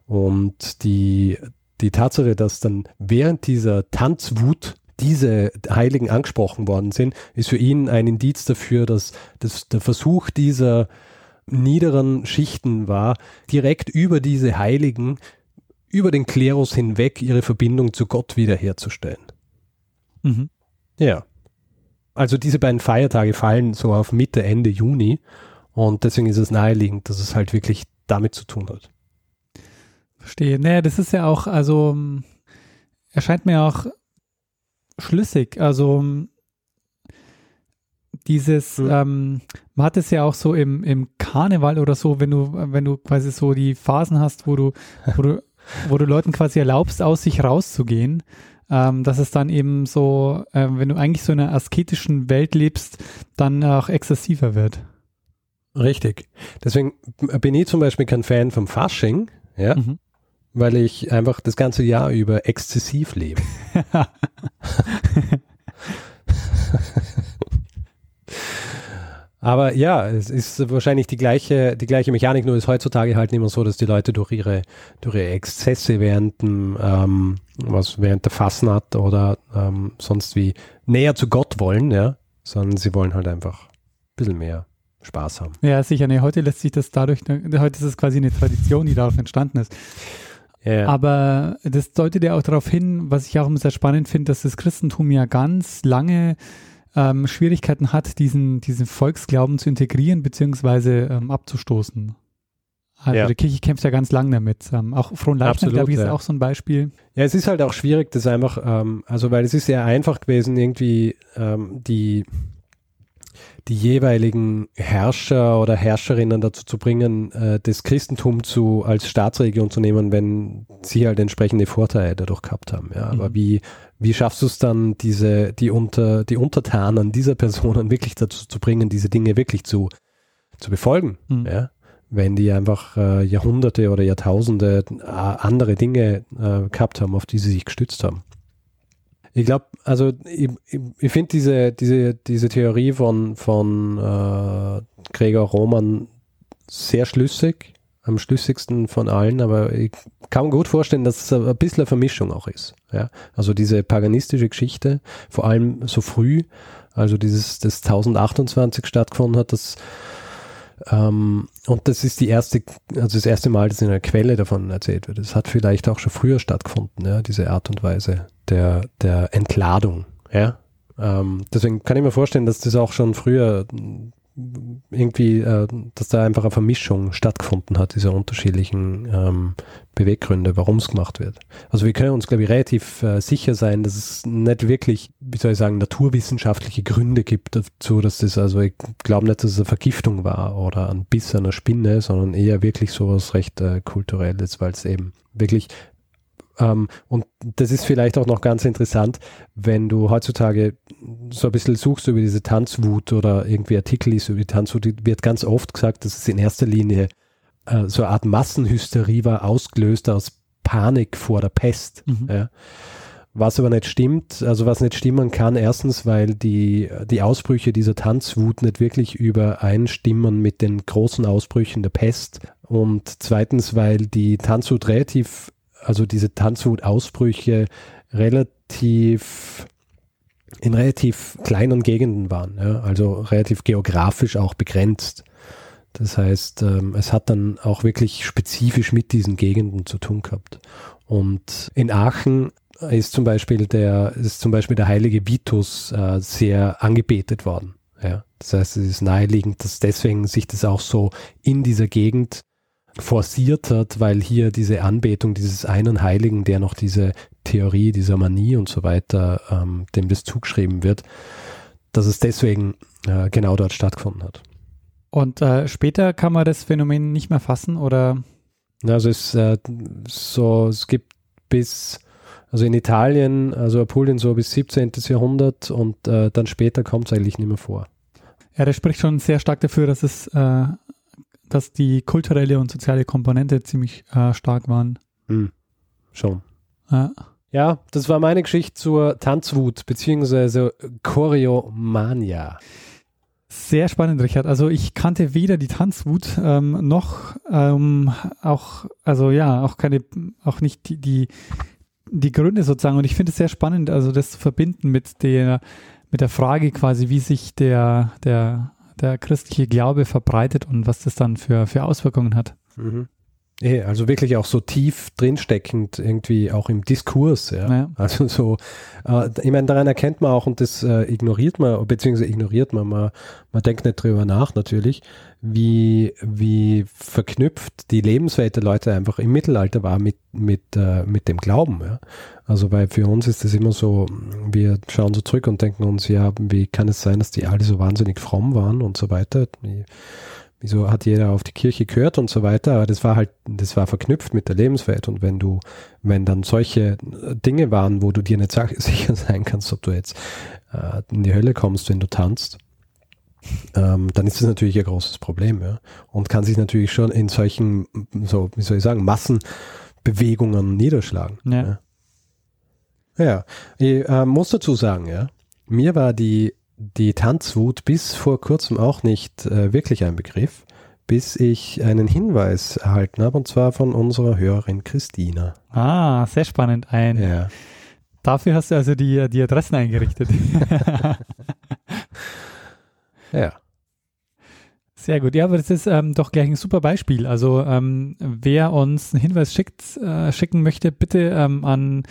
Speaker 2: Und die, die Tatsache, dass dann während dieser Tanzwut diese Heiligen angesprochen worden sind, ist für ihn ein Indiz dafür, dass, dass der Versuch dieser niederen Schichten war, direkt über diese Heiligen, über den Klerus hinweg ihre Verbindung zu Gott wiederherzustellen. Mhm. Ja. Also diese beiden Feiertage fallen so auf Mitte, Ende Juni und deswegen ist es naheliegend, dass es halt wirklich damit zu tun hat.
Speaker 1: Verstehe. Naja, das ist ja auch, also erscheint mir auch schlüssig. Also dieses, mhm. ähm, man hat es ja auch so im, im Karneval oder so, wenn du, wenn du quasi so die Phasen hast, wo du, wo du, wo du Leuten quasi erlaubst, aus sich rauszugehen, ähm, dass es dann eben so, äh, wenn du eigentlich so in einer asketischen Welt lebst, dann auch exzessiver wird.
Speaker 2: Richtig. Deswegen bin ich zum Beispiel kein Fan vom Fasching, ja. Mhm weil ich einfach das ganze Jahr über exzessiv lebe. [laughs] Aber ja, es ist wahrscheinlich die gleiche, die gleiche Mechanik, nur ist heutzutage halt nicht mehr so, dass die Leute durch ihre, durch ihre Exzesse während, ähm, was während der Fasnacht oder ähm, sonst wie näher zu Gott wollen, ja, sondern sie wollen halt einfach ein bisschen mehr Spaß haben.
Speaker 1: Ja, sicher. Nee, heute lässt sich das dadurch, heute ist es quasi eine Tradition, die darauf entstanden ist. Ja. Aber das deutet ja auch darauf hin, was ich auch immer sehr spannend finde, dass das Christentum ja ganz lange ähm, Schwierigkeiten hat, diesen, diesen Volksglauben zu integrieren bzw. Ähm, abzustoßen. Also ja. die Kirche kämpft ja ganz lang damit. Ähm, auch Fronleichnam, glaube ich, ist ja. auch so ein Beispiel.
Speaker 2: Ja, es ist halt auch schwierig, das einfach, ähm, also weil es ist sehr einfach gewesen, irgendwie ähm, die die jeweiligen Herrscher oder Herrscherinnen dazu zu bringen, äh, das Christentum zu, als Staatsregion zu nehmen, wenn sie halt entsprechende Vorteile dadurch gehabt haben. Ja. Aber mhm. wie, wie schaffst du es dann, diese, die, unter, die Untertanen dieser Personen [laughs] wirklich dazu zu bringen, diese Dinge wirklich zu, zu befolgen? Mhm. Ja? Wenn die einfach äh, Jahrhunderte oder Jahrtausende äh, andere Dinge äh, gehabt haben, auf die sie sich gestützt haben. Ich glaube, also ich, ich, ich finde diese, diese, diese Theorie von, von äh, Gregor Roman sehr schlüssig, am schlüssigsten von allen, aber ich kann mir gut vorstellen, dass es ein bisschen eine Vermischung auch ist. Ja? Also diese paganistische Geschichte, vor allem so früh, also dieses, das 1028 stattgefunden hat, das ähm, und das ist die erste, also das erste Mal, dass in einer Quelle davon erzählt wird. Es hat vielleicht auch schon früher stattgefunden, ja, diese Art und Weise der, der Entladung. Ja? Ähm, deswegen kann ich mir vorstellen, dass das auch schon früher irgendwie, äh, dass da einfach eine Vermischung stattgefunden hat, dieser unterschiedlichen ähm, Beweggründe, warum es gemacht wird. Also wir können uns, glaube ich, relativ äh, sicher sein, dass es nicht wirklich, wie soll ich sagen, naturwissenschaftliche Gründe gibt dazu, dass das, also ich glaube nicht, dass es eine Vergiftung war oder ein Biss einer Spinne, sondern eher wirklich sowas recht äh, kulturelles, weil es eben wirklich ähm, und das ist vielleicht auch noch ganz interessant, wenn du heutzutage so ein bisschen suchst über diese Tanzwut oder irgendwie Artikel liest über die Tanzwut, wird ganz oft gesagt, dass es in erster Linie äh, so eine Art Massenhysterie war, ausgelöst aus Panik vor der Pest. Mhm. Ja. Was aber nicht stimmt, also was nicht stimmen kann, erstens, weil die, die Ausbrüche dieser Tanzwut nicht wirklich übereinstimmen mit den großen Ausbrüchen der Pest. Und zweitens, weil die Tanzwut relativ also diese Tanzwutausbrüche relativ in relativ kleinen Gegenden waren, ja, also relativ geografisch auch begrenzt. Das heißt, ähm, es hat dann auch wirklich spezifisch mit diesen Gegenden zu tun gehabt. Und in Aachen ist zum Beispiel der, ist zum Beispiel der heilige Vitus äh, sehr angebetet worden. Ja. Das heißt, es ist naheliegend, dass deswegen sich das auch so in dieser Gegend forciert hat, weil hier diese Anbetung dieses einen Heiligen, der noch diese Theorie dieser Manie und so weiter, ähm, dem das zugeschrieben wird, dass es deswegen äh, genau dort stattgefunden hat.
Speaker 1: Und äh, später kann man das Phänomen nicht mehr fassen oder?
Speaker 2: Also es äh, so, es gibt bis, also in Italien, also Apulien so bis 17. Jahrhundert und äh, dann später kommt es eigentlich nicht mehr vor.
Speaker 1: Ja, das spricht schon sehr stark dafür, dass es äh, dass die kulturelle und soziale Komponente ziemlich äh, stark waren.
Speaker 2: Hm. Schon. Ja. ja, das war meine Geschichte zur Tanzwut beziehungsweise Choreomania.
Speaker 1: Sehr spannend, Richard. Also ich kannte weder die Tanzwut ähm, noch ähm, auch, also ja, auch keine, auch nicht die, die, die Gründe sozusagen. Und ich finde es sehr spannend, also das zu verbinden mit der, mit der Frage quasi, wie sich der, der der christliche Glaube verbreitet und was das dann für, für Auswirkungen hat.
Speaker 2: Mhm. Also wirklich auch so tief drinsteckend irgendwie auch im Diskurs. Ja. ja. Also so, äh, ich meine, daran erkennt man auch und das äh, ignoriert man, beziehungsweise ignoriert man, man, man denkt nicht drüber nach natürlich, wie, wie verknüpft die Lebenswelt der Leute einfach im Mittelalter war mit, mit, äh, mit dem Glauben. Ja. Also weil für uns ist das immer so, wir schauen so zurück und denken uns, ja, wie kann es sein, dass die alle so wahnsinnig fromm waren und so weiter. Wie, wieso hat jeder auf die Kirche gehört und so weiter, aber das war halt, das war verknüpft mit der Lebenswelt und wenn du, wenn dann solche Dinge waren, wo du dir nicht [laughs] sicher sein kannst, ob du jetzt äh, in die Hölle kommst, wenn du tanzt, ähm, dann ist das natürlich ein großes Problem, ja. Und kann sich natürlich schon in solchen, so, wie soll ich sagen, Massenbewegungen niederschlagen. Ja. Ja, ja. ich äh, muss dazu sagen, ja, mir war die die Tanzwut bis vor kurzem auch nicht äh, wirklich ein Begriff, bis ich einen Hinweis erhalten habe, und zwar von unserer Hörerin Christina.
Speaker 1: Ah, sehr spannend. Ein. Ja. Dafür hast du also die, die Adressen eingerichtet. [laughs]
Speaker 2: ja.
Speaker 1: Sehr gut. Ja, aber das ist ähm, doch gleich ein super Beispiel. Also ähm, wer uns einen Hinweis schickt, äh, schicken möchte, bitte ähm, an,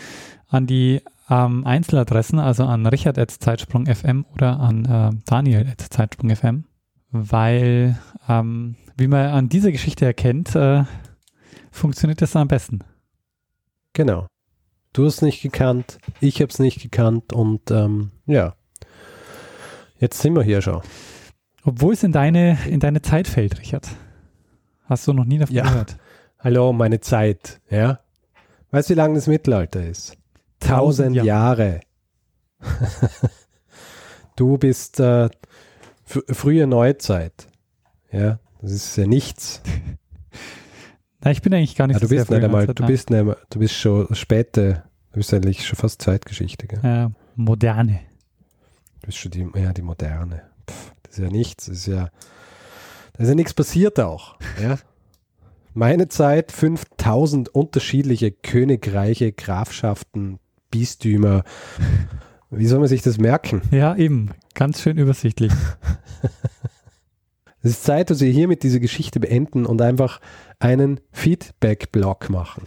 Speaker 1: an die ähm, Einzeladressen, also an richard.zeitsprung.fm oder an äh, daniel.zeitsprung.fm, weil, ähm, wie man an dieser Geschichte erkennt, äh, funktioniert das am besten.
Speaker 2: Genau. Du hast es nicht gekannt, ich habe es nicht gekannt und ähm, ja, jetzt sind wir hier schon.
Speaker 1: Obwohl es in deine, in deine Zeit fällt, Richard. Hast du noch nie davon ja. gehört?
Speaker 2: Hallo, meine Zeit, ja? Weißt du, wie lange das Mittelalter ist? Tausend Jahre. [laughs] du bist äh, frühe Neuzeit. Ja, das ist ja nichts. [laughs]
Speaker 1: Na, ich bin eigentlich gar nicht
Speaker 2: ja, du bist nicht einmal, du bist nicht einmal, du bist schon späte, du bist eigentlich schon fast Zeitgeschichte.
Speaker 1: Äh, moderne.
Speaker 2: Du bist schon die, ja, die moderne. Pff, das ist ja nichts, das ist ja, da ist ja nichts passiert auch. Ja. Meine Zeit 5000 unterschiedliche Königreiche, Grafschaften, Bistümer. Wie soll man sich das merken?
Speaker 1: Ja, eben. Ganz schön übersichtlich. [laughs]
Speaker 2: es ist Zeit, dass wir hiermit diese Geschichte beenden und einfach einen Feedback-Blog machen.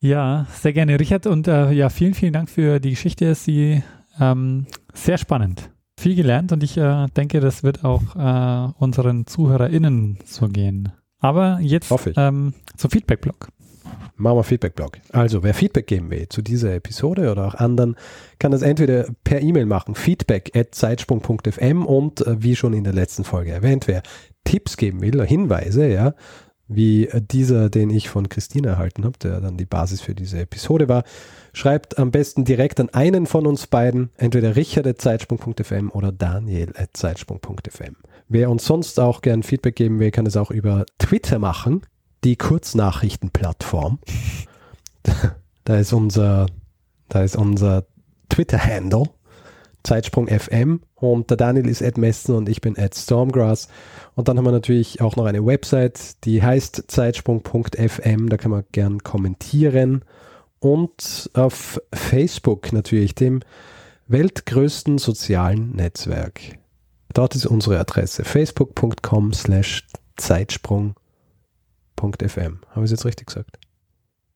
Speaker 1: Ja, sehr gerne, Richard. Und äh, ja, vielen, vielen Dank für die Geschichte. Sie ähm, sehr spannend. viel gelernt und ich äh, denke, das wird auch äh, unseren ZuhörerInnen so gehen. Aber jetzt ähm, zum Feedback-Blog.
Speaker 2: Machen wir Feedback-Blog. Also, wer Feedback geben will zu dieser Episode oder auch anderen, kann das entweder per E-Mail machen, feedback at zeitsprung.fm und äh, wie schon in der letzten Folge erwähnt, wer Tipps geben will, Hinweise, ja, wie dieser, den ich von Christine erhalten habe, der dann die Basis für diese Episode war, schreibt am besten direkt an einen von uns beiden, entweder richard.zeitsprung.fm oder daniel.zeitsprung.fm. Wer uns sonst auch gern Feedback geben will, kann es auch über Twitter machen, die Kurznachrichtenplattform. [laughs] da ist unser, da ist unser Twitter-Handle, Zeitsprung FM und der Daniel ist Ed Messen und ich bin Ed Stormgrass. Und dann haben wir natürlich auch noch eine Website, die heißt zeitsprung.fm, da kann man gern kommentieren. Und auf Facebook natürlich, dem weltgrößten sozialen Netzwerk. Dort ist unsere Adresse facebook.com slash zeitsprung.fm. Habe ich es jetzt richtig gesagt?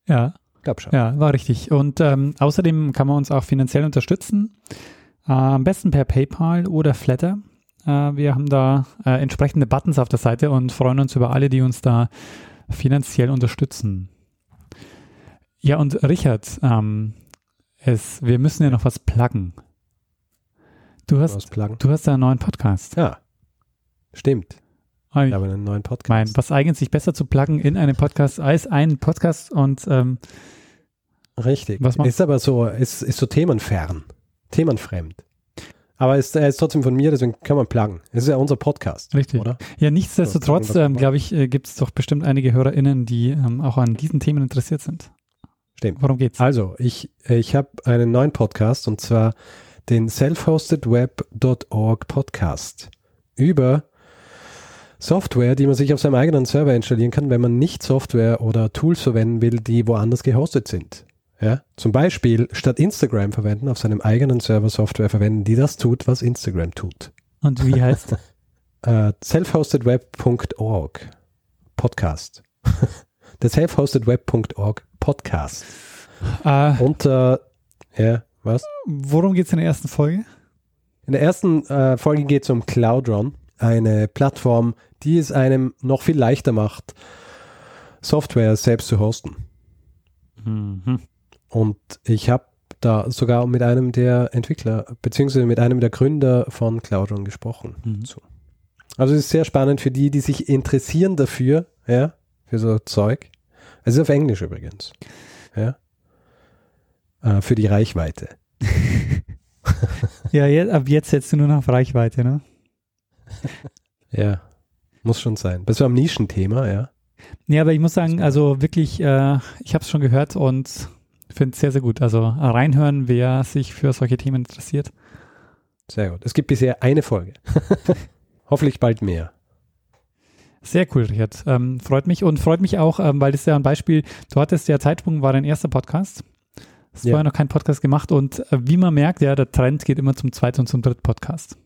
Speaker 1: Ja. Glaub schon. Ja, war richtig. Und ähm, außerdem kann man uns auch finanziell unterstützen. Äh, am besten per PayPal oder Flatter. Äh, wir haben da äh, entsprechende Buttons auf der Seite und freuen uns über alle, die uns da finanziell unterstützen. Ja, und Richard, ähm, es, wir müssen ja noch was pluggen. Du hast, du hast einen neuen Podcast.
Speaker 2: Ja, stimmt.
Speaker 1: Ich habe einen neuen Podcast. Mein, was eignet sich besser zu pluggen in einem Podcast als ein Podcast und ähm,
Speaker 2: Richtig. Was ist aber so, ist, ist so themenfern, themenfremd. Aber ist, er ist trotzdem von mir, deswegen kann man pluggen. Es ist ja unser Podcast.
Speaker 1: Richtig. Oder? Ja, nichtsdestotrotz, ähm, glaube ich, äh, gibt es doch bestimmt einige HörerInnen, die ähm, auch an diesen Themen interessiert sind.
Speaker 2: Stimmt. Worum geht's? Also, ich, ich habe einen neuen Podcast und zwar den selfhostedweb.org Podcast über Software, die man sich auf seinem eigenen Server installieren kann, wenn man nicht Software oder Tools verwenden will, die woanders gehostet sind. Ja? Zum Beispiel statt Instagram verwenden, auf seinem eigenen Server Software verwenden, die das tut, was Instagram tut.
Speaker 1: Und wie heißt?
Speaker 2: uh, [laughs] selfhostedweb.org Podcast. [laughs] Der selfhostedweb.org Podcast. Uh, Und uh, ja, was?
Speaker 1: Worum geht es in der ersten Folge?
Speaker 2: In der ersten äh, Folge geht es um Cloudron, eine Plattform, die es einem noch viel leichter macht, Software selbst zu hosten. Mhm. Und ich habe da sogar mit einem der Entwickler, beziehungsweise mit einem der Gründer von Cloudron gesprochen. Mhm. Also es ist sehr spannend für die, die sich interessieren dafür, ja, für so Zeug. Es ist auf Englisch übrigens. Ja. Äh, für die Reichweite. [laughs]
Speaker 1: ja, jetzt, ab jetzt setzt du nur noch auf Reichweite, ne? [laughs]
Speaker 2: ja, muss schon sein. Das war ein Nischenthema, ja.
Speaker 1: Ja, aber ich muss sagen, also wirklich, äh, ich habe es schon gehört und finde es sehr, sehr gut. Also reinhören, wer sich für solche Themen interessiert.
Speaker 2: Sehr gut. Es gibt bisher eine Folge. [laughs] Hoffentlich bald mehr.
Speaker 1: Sehr cool, Richard. Ähm, freut mich und freut mich auch, ähm, weil das ist ja ein Beispiel, du hattest ja Zeitsprung, war dein erster Podcast. Es ja. ja noch kein Podcast gemacht und äh, wie man merkt, ja, der Trend geht immer zum zweiten und zum dritten Podcast.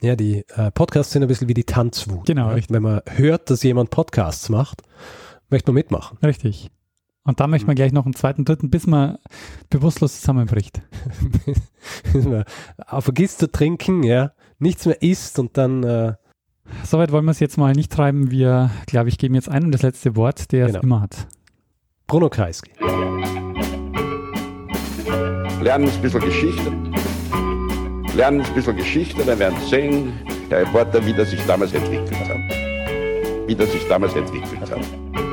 Speaker 2: Ja, die äh, Podcasts sind ein bisschen wie die Tanzwut.
Speaker 1: Genau, ja?
Speaker 2: Wenn man hört, dass jemand Podcasts macht, möchte man mitmachen.
Speaker 1: Richtig. Und da möchte man gleich noch einen zweiten, dritten, bis man bewusstlos zusammenbricht. [laughs]
Speaker 2: bis man vergisst zu trinken, ja, nichts mehr isst und dann. Äh
Speaker 1: Soweit wollen wir es jetzt mal nicht treiben. Wir, glaube ich, geben jetzt einen das letzte Wort, der genau. es immer hat.
Speaker 2: Bruno Kreisky.
Speaker 3: Lernen ein bisschen Geschichte. Lernen ein bisschen Geschichte, dann werden sehen, der Reporter, wie das sich damals entwickelt hat. Wie das sich damals entwickelt hat.